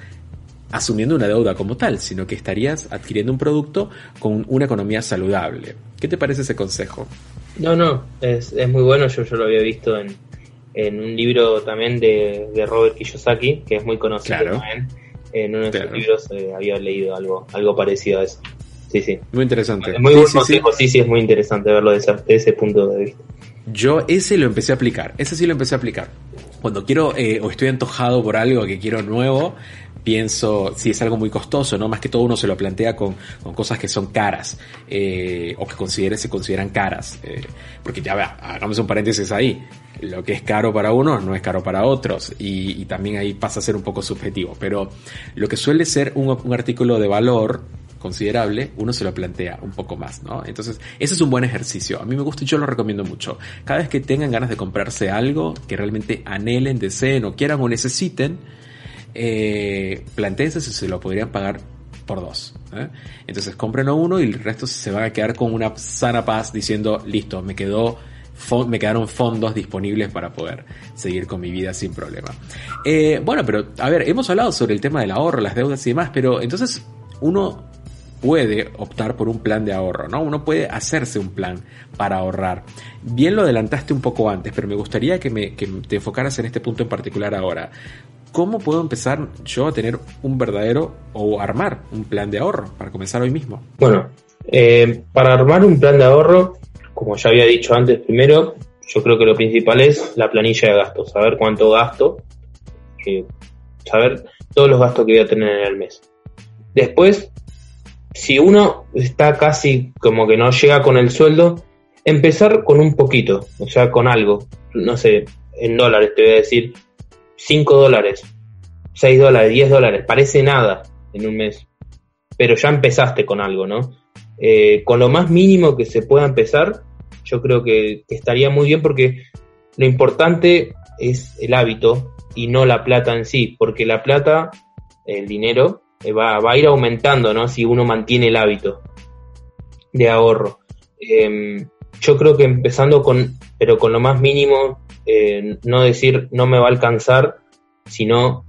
asumiendo una deuda como tal, sino que estarías adquiriendo un producto con una economía saludable. ¿Qué te parece ese consejo? No, no, es, es muy bueno, yo, yo lo había visto en, en un libro también de, de, Robert Kiyosaki, que es muy conocido también. En uno de sus libros eh, había leído algo, algo parecido a eso. Sí, sí. Muy interesante. Es muy sí, sí, sí, sí, es muy interesante verlo desde ese, punto de vista. Yo ese lo empecé a aplicar, ese sí lo empecé a aplicar. Cuando quiero eh, o estoy antojado por algo que quiero nuevo, pienso si es algo muy costoso, ¿no? Más que todo uno se lo plantea con, con cosas que son caras, eh, o que considere, se consideran caras. Eh, porque ya vea, hagamos un paréntesis ahí. Lo que es caro para unos no es caro para otros, y, y también ahí pasa a ser un poco subjetivo. Pero lo que suele ser un, un artículo de valor, considerable, uno se lo plantea un poco más, ¿no? Entonces, ese es un buen ejercicio. A mí me gusta y yo lo recomiendo mucho. Cada vez que tengan ganas de comprarse algo que realmente anhelen, deseen o quieran o necesiten, eh, si se lo podrían pagar por dos. ¿eh? Entonces, compren uno y el resto se van a quedar con una sana paz diciendo, listo, me quedó me quedaron fondos disponibles para poder seguir con mi vida sin problema. Eh, bueno, pero a ver, hemos hablado sobre el tema del ahorro, las deudas y demás, pero entonces uno puede optar por un plan de ahorro, ¿no? Uno puede hacerse un plan para ahorrar. Bien lo adelantaste un poco antes, pero me gustaría que, me, que te enfocaras en este punto en particular ahora. ¿Cómo puedo empezar yo a tener un verdadero o armar un plan de ahorro para comenzar hoy mismo? Bueno, eh, para armar un plan de ahorro, como ya había dicho antes, primero, yo creo que lo principal es la planilla de gastos, saber cuánto gasto, saber todos los gastos que voy a tener en el mes. Después, si uno está casi como que no llega con el sueldo, empezar con un poquito, o sea, con algo, no sé, en dólares te voy a decir, 5 dólares, 6 dólares, 10 dólares, parece nada en un mes, pero ya empezaste con algo, ¿no? Eh, con lo más mínimo que se pueda empezar, yo creo que, estaría muy bien porque lo importante es el hábito y no la plata en sí, porque la plata, el dinero, eh, va, va, a ir aumentando, ¿no? Si uno mantiene el hábito de ahorro. Eh, yo creo que empezando con, pero con lo más mínimo, eh, no decir no me va a alcanzar, sino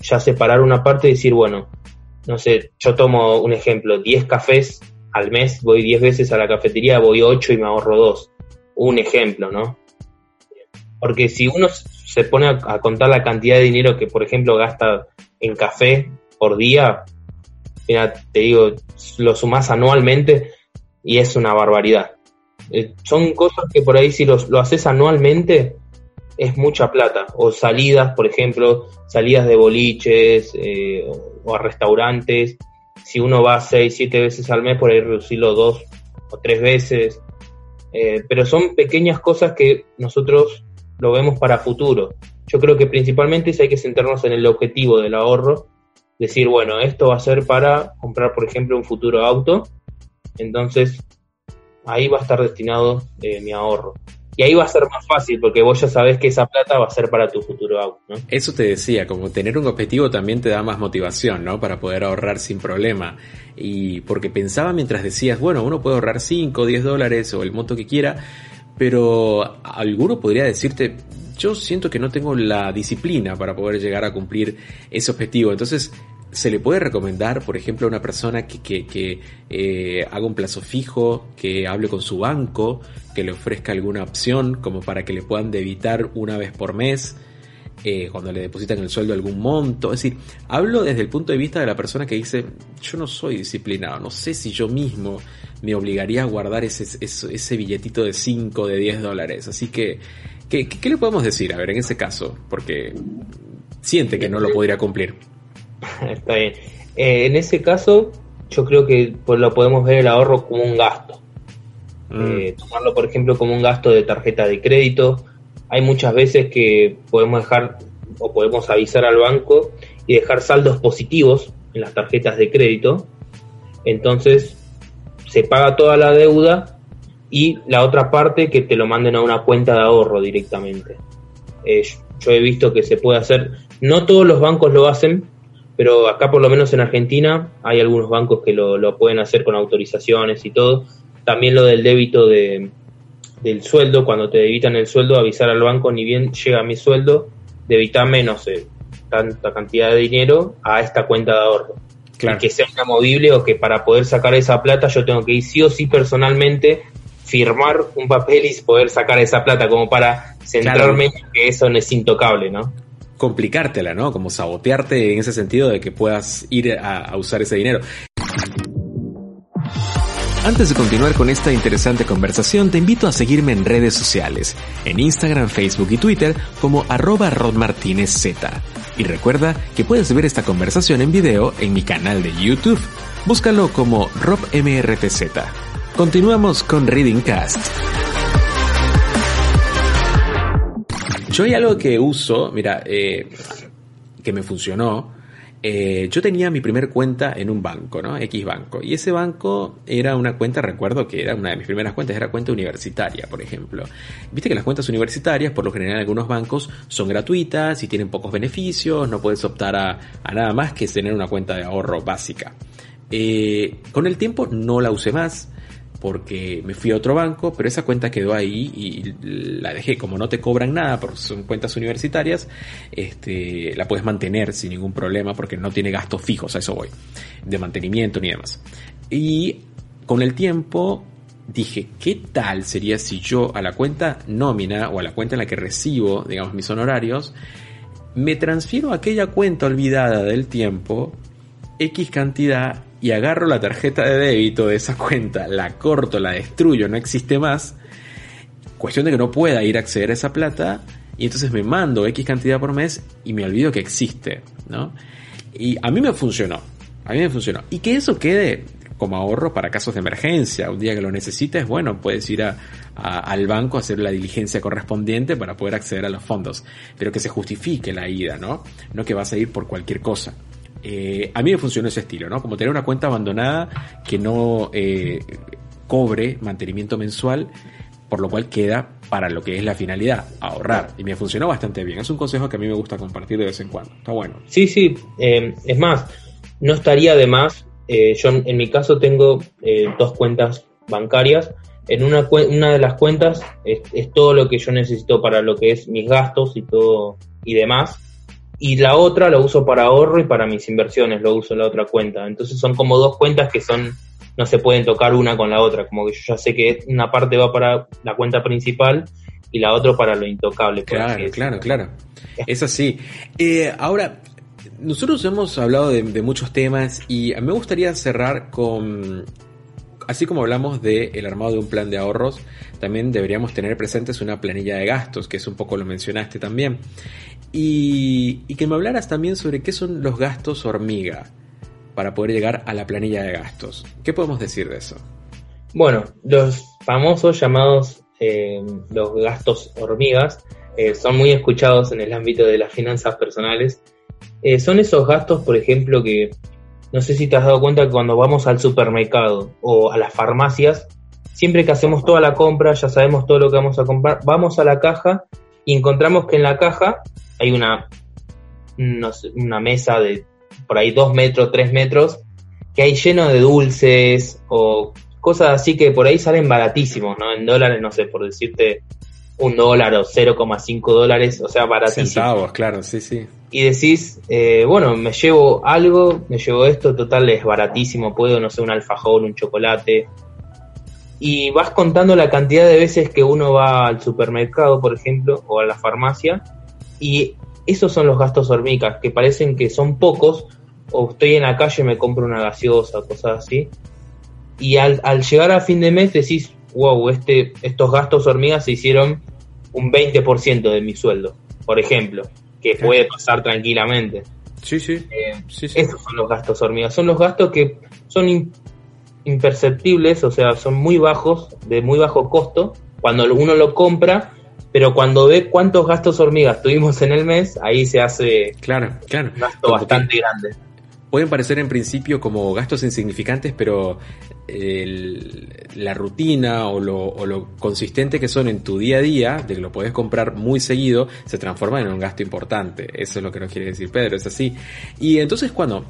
ya separar una parte y decir, bueno, no sé, yo tomo un ejemplo, 10 cafés al mes, voy 10 veces a la cafetería, voy 8 y me ahorro 2. Un ejemplo, ¿no? Porque si uno se pone a, contar la cantidad de dinero que, por ejemplo, gasta en café, por día, mira, te digo, lo sumas anualmente y es una barbaridad. Eh, son cosas que por ahí si lo, lo haces anualmente es mucha plata. O salidas, por ejemplo, salidas de boliches eh, o, a restaurantes. Si uno va seis, siete veces al mes, por ahí reducirlo dos o tres veces. Eh, pero son pequeñas cosas que nosotros lo vemos para futuro. Yo creo que principalmente hay que centrarnos en el objetivo del ahorro decir, bueno, esto va a ser para comprar, por ejemplo, un futuro auto, entonces ahí va a estar destinado eh, mi ahorro. Y ahí va a ser más fácil porque vos ya sabés que esa plata va a ser para tu futuro auto. ¿no? Eso te decía, como tener un objetivo también te da más motivación, ¿no? Para poder ahorrar sin problema. Y porque pensaba mientras decías, bueno, uno puede ahorrar 5, 10 dólares o el monto que quiera, pero alguno podría decirte, yo siento que no tengo la disciplina para poder llegar a cumplir ese objetivo. Entonces, se le puede recomendar, por ejemplo, a una persona que, eh, haga un plazo fijo, que hable con su banco, que le ofrezca alguna opción como para que le puedan debitar una vez por mes. eh, cuando le depositan el sueldo algún monto. Es decir, hablo desde el punto de vista de la persona que dice, yo no soy disciplinado, no sé si yo mismo me obligaría a guardar ese, ese, billetito de 5, de 10 dólares. Así que, ¿qué, ¿qué, le podemos decir? A ver, en ese caso, porque siente que no lo podría cumplir. Está bien. Eh, en ese caso, yo creo que pues, lo podemos ver el ahorro como un gasto. Mm. Eh, tomarlo, por ejemplo, como un gasto de tarjeta de crédito hay muchas veces que podemos dejar o podemos avisar al banco y dejar saldos positivos en las tarjetas de crédito. Entonces se paga toda la deuda y la otra parte que te lo manden a una cuenta de ahorro directamente. Eh, yo he visto que se puede hacer, no todos los bancos lo hacen, pero acá por lo menos en Argentina hay algunos bancos que lo, lo pueden hacer con autorizaciones y todo. También lo del débito de, del sueldo, cuando te debitan el sueldo, avisar al banco, ni bien llega mi sueldo, debitame, no sé, tanta cantidad de dinero a esta cuenta de ahorro. Claro. que sea inamovible o que para poder sacar esa plata yo tengo que ir sí o sí personalmente firmar un papel y poder sacar esa plata, como para centrarme en que eso no es intocable, ¿no? Complicártela, ¿no? Como sabotearte en ese sentido de que puedas ir a, usar ese dinero. Antes de continuar con esta interesante conversación, te invito a seguirme en redes sociales, en Instagram, Facebook y Twitter como arroba rodmartinezz. Y recuerda que puedes ver esta conversación en video en mi canal de YouTube. Búscalo como robmrtz. Continuamos con Reading Cast. Yo hay algo que uso, mira, eh, que me funcionó, eh, yo tenía mi primer cuenta en un banco, ¿no? X banco. Y ese banco era una cuenta, recuerdo que era una de mis primeras cuentas, era cuenta universitaria, por ejemplo. Viste que las cuentas universitarias, por lo general en algunos bancos, son gratuitas y tienen pocos beneficios, no puedes optar a, nada más que tener una cuenta de ahorro básica. Eh, con el tiempo no la usé más porque me fui a otro banco, pero esa cuenta quedó ahí y la dejé. Como no te cobran nada porque son cuentas universitarias, este, la puedes mantener sin ningún problema porque no tiene gastos fijos, a eso voy, de mantenimiento ni demás. Y con el tiempo dije, ¿qué tal sería si yo a la cuenta nómina o a la cuenta en la que recibo, digamos, mis honorarios, me transfiero a aquella cuenta olvidada del tiempo X cantidad y agarro la tarjeta de débito de esa cuenta, la corto, la destruyo, no existe más, cuestión de que no pueda ir a acceder a esa plata, y entonces me mando X cantidad por mes y me olvido que existe, ¿no? Y a mí me funcionó, a mí me funcionó. Y que eso quede como ahorro para casos de emergencia, un día que lo necesites, bueno, puedes ir a, al banco a hacer la diligencia correspondiente para poder acceder a los fondos, pero que se justifique la ida, ¿no? No que vas a ir por cualquier cosa. Eh, a mí me funcionó ese estilo, ¿no? Como tener una cuenta abandonada que no eh, cobre mantenimiento mensual, por lo cual queda para lo que es la finalidad, ahorrar. Y me funcionó bastante bien. Es un consejo que a mí me gusta compartir de vez en cuando. Está bueno. Sí, sí. Eh, es más, no estaría de más. yo en mi caso tengo dos cuentas bancarias. En una, una de las cuentas es, es todo lo que yo necesito para lo que es mis gastos y todo y demás y la otra la uso para ahorro y para mis inversiones lo uso en la otra cuenta. Entonces son como dos cuentas que son no se pueden tocar una con la otra, como que yo ya sé que una parte va para la cuenta principal y la otra para lo intocable. Claro, claro, claro. Es así. Eh, ahora, nosotros hemos hablado de, de, muchos temas y me gustaría cerrar con, así como hablamos del el armado de un plan de ahorros, también deberíamos tener presentes una planilla de gastos, que es un poco lo mencionaste también. Y, que me hablaras también sobre qué son los gastos hormiga para poder llegar a la planilla de gastos. ¿Qué podemos decir de eso? Bueno, los famosos llamados eh, los gastos hormigas eh, son muy escuchados en el ámbito de las finanzas personales. Eh, son esos gastos, por ejemplo, que no sé si te has dado cuenta que cuando vamos al supermercado o a las farmacias, siempre que hacemos toda la compra, ya sabemos todo lo que vamos a comprar, vamos a la caja y encontramos que en la caja hay una, una mesa de por ahí dos metros, tres metros, que hay lleno de dulces o cosas así que por ahí salen baratísimos, ¿no? En dólares, no sé, por decirte un dólar o 0,5 dólares, o sea, baratísimos. Centavos, claro, sí, sí. Y decís, eh, bueno, me llevo algo, me llevo esto, total es baratísimo, puedo, no sé, un alfajor, un chocolate. Y vas contando la cantidad de veces que uno va al supermercado, por ejemplo, o a la farmacia, y esos son los gastos hormigas, que parecen que son pocos, o estoy en la calle y me compro una gaseosa, cosas así. Y al, al llegar a fin de mes decís, wow, este, estos gastos hormigas se hicieron un 20% de mi sueldo, por ejemplo, que puede pasar tranquilamente. Sí, sí. Eh, sí, sí. Esos son los gastos hormigas. Son los gastos que son im- imperceptibles, o sea, son muy bajos, de muy bajo costo, cuando uno lo compra, pero cuando ve cuántos gastos hormigas tuvimos en el mes, ahí se hace Claro, claro. un gasto Como bastante grande. Pueden parecer en principio como gastos insignificantes, pero el- la rutina o lo, o lo consistente que son en tu día a día, de que lo puedes comprar muy seguido, se transforma en un gasto importante. Eso es lo que nos quiere decir Pedro, es así. Y entonces cuando,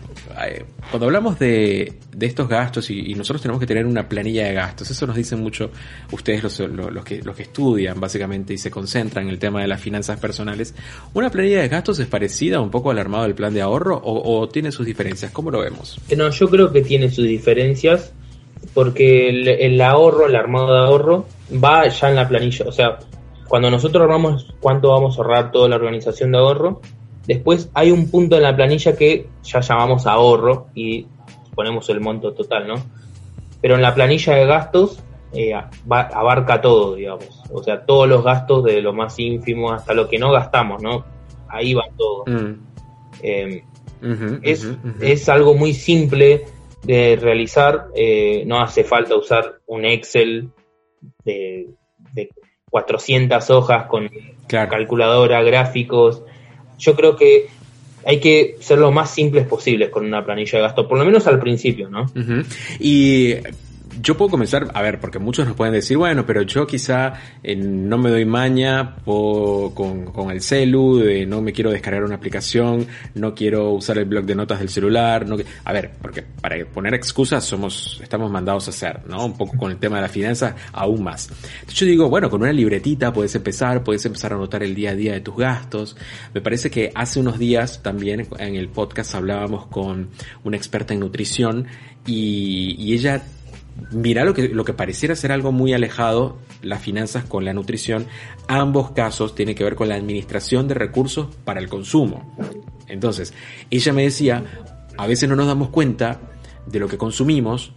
eh, cuando hablamos de, de estos gastos y, y nosotros tenemos que tener una planilla de gastos, eso nos dicen mucho ustedes los, los, los que, los que estudian básicamente y se concentran en el tema de las finanzas personales. ¿Una planilla de gastos es parecida un poco al armado del plan de ahorro o, o tiene sus diferencias? ¿Cómo lo vemos? No, yo creo que tiene sus diferencias porque el, el ahorro, el armado de ahorro, va ya en la planilla. O sea, cuando nosotros armamos cuánto vamos a ahorrar toda la organización de ahorro, después hay un punto en la planilla que ya llamamos ahorro y ponemos el monto total, ¿no? Pero en la planilla de gastos eh, va- abarca todo, digamos. O sea, todos los gastos de lo más ínfimo hasta lo que no gastamos, ¿no? Ahí va todo. Mm, Eh, es, es algo muy simple de realizar, eh, no hace falta usar un Excel de, de 400 hojas con Claro. calculadora, gráficos. Yo creo que hay que ser lo más simples posibles con una planilla de gasto, por lo menos al principio, ¿no? Y yo puedo comenzar, a ver, porque muchos nos pueden decir, bueno, pero yo quizá eh, no me doy maña con, con el celu, no me quiero descargar una aplicación, no quiero usar el blog de notas del celular, no, a ver, porque para poner excusas somos, estamos mandados a hacer, ¿no? Un poco con el tema de las finanzas, aún más. Entonces yo digo, bueno, con una libretita puedes empezar, puedes empezar a anotar el día a día de tus gastos. Me parece que hace unos días también en el podcast hablábamos con una experta en nutrición y ella mira lo que, lo que pareciera ser algo muy alejado, las finanzas con la nutrición, ambos casos tienen que ver con la administración de recursos para el consumo. Entonces, ella me decía, a veces no nos damos cuenta de lo que consumimos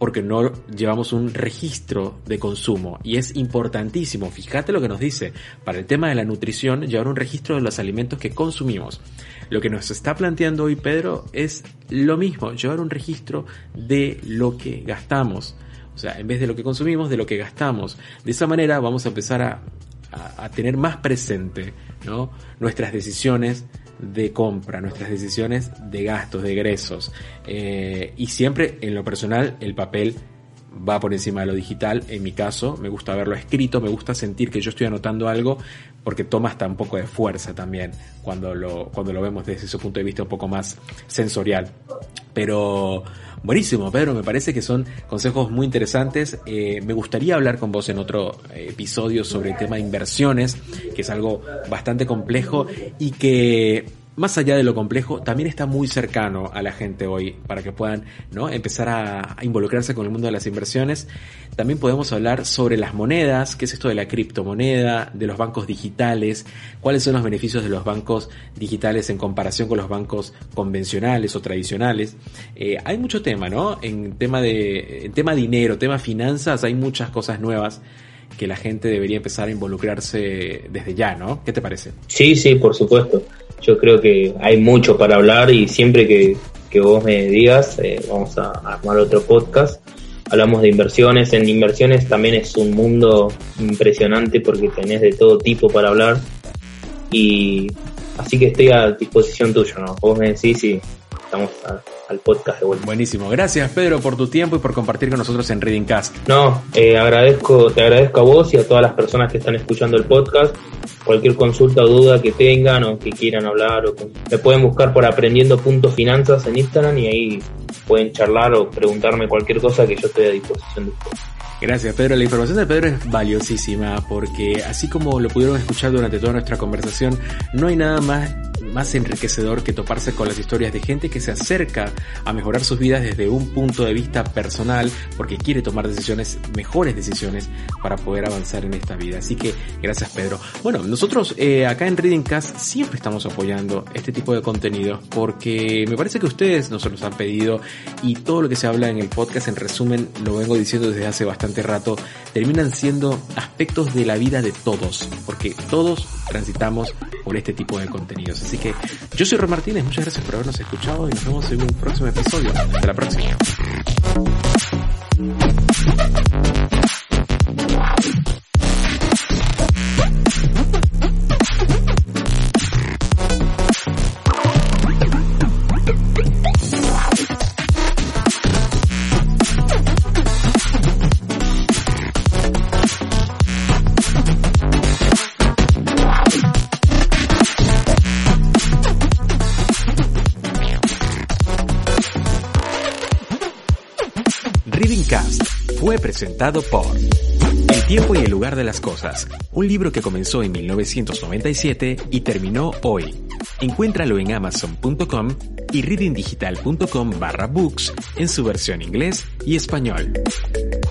porque no llevamos un registro de consumo y es importantísimo, fíjate lo que nos dice, para el tema de la nutrición, llevar un registro de los alimentos que consumimos. Lo que nos está planteando hoy Pedro es lo mismo, llevar un registro de lo que gastamos. O sea, en vez de lo que consumimos, de lo que gastamos. De esa manera vamos a empezar a, tener más presente nuestras decisiones de compra, nuestras decisiones de gastos, de egresos. Eh, y siempre en lo personal el papel va por encima de lo digital. En mi caso, me gusta verlo escrito, me gusta sentir que yo estoy anotando algo porque toma hasta un poco de fuerza también cuando lo, cuando lo vemos desde ese punto de vista un poco más sensorial. Pero buenísimo, Pedro, me parece que son consejos muy interesantes. Eh, me gustaría hablar con vos en otro episodio sobre el tema de inversiones, que es algo bastante complejo y que más allá de lo complejo, también está muy cercano a la gente hoy para que puedan ¿no? empezar a, involucrarse con el mundo de las inversiones. También podemos hablar sobre las monedas, qué es esto de la criptomoneda, de los bancos digitales, cuáles son los beneficios de los bancos digitales en comparación con los bancos convencionales o tradicionales. Eh, hay mucho tema, ¿no? En tema de en tema dinero, tema finanzas, hay muchas cosas nuevas que la gente debería empezar a involucrarse desde ya, ¿no? ¿Qué te parece? Sí, sí, por supuesto yo creo que hay mucho para hablar y siempre que, que vos me digas, eh, vamos a armar otro podcast. Hablamos de inversiones, en inversiones también es un mundo impresionante porque tenés de todo tipo para hablar y así que estoy a disposición tuya, ¿no? Vos me decís y estamos a, al podcast de vuelta. Buenísimo, gracias Pedro por tu tiempo y por compartir con nosotros en Reading Cast. No, eh, agradezco, te agradezco a vos y a todas las personas que están escuchando el podcast cualquier consulta o duda que tengan o que quieran hablar o me pueden buscar por aprendiendo.finanzas en Instagram y ahí pueden charlar o preguntarme cualquier cosa que yo estoy a disposición de ustedes. Gracias Pedro, la información de Pedro es valiosísima porque así como lo pudieron escuchar durante toda nuestra conversación, no hay nada más más enriquecedor que toparse con las historias de gente que se acerca a mejorar sus vidas desde un punto de vista personal porque quiere tomar decisiones, mejores decisiones para poder avanzar en esta vida. Así que gracias Pedro. Bueno, nosotros eh, acá en Reading Cast siempre estamos apoyando este tipo de contenidos porque me parece que ustedes nos los han pedido y todo lo que se habla en el podcast en resumen lo vengo diciendo desde hace bastante rato terminan siendo aspectos de la vida de todos porque todos transitamos por este tipo de contenidos. Así que yo soy Ron Martínez, muchas gracias por habernos escuchado y nos vemos en un próximo episodio. Hasta la próxima. Presentado por El tiempo y el lugar de las cosas, un libro que comenzó en 1997 y terminó hoy. Encuéntralo en amazon.com y readingdigital.com barra books en su versión inglés y español.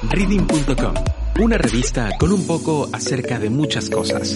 Reading.com, una revista con un poco acerca de muchas cosas.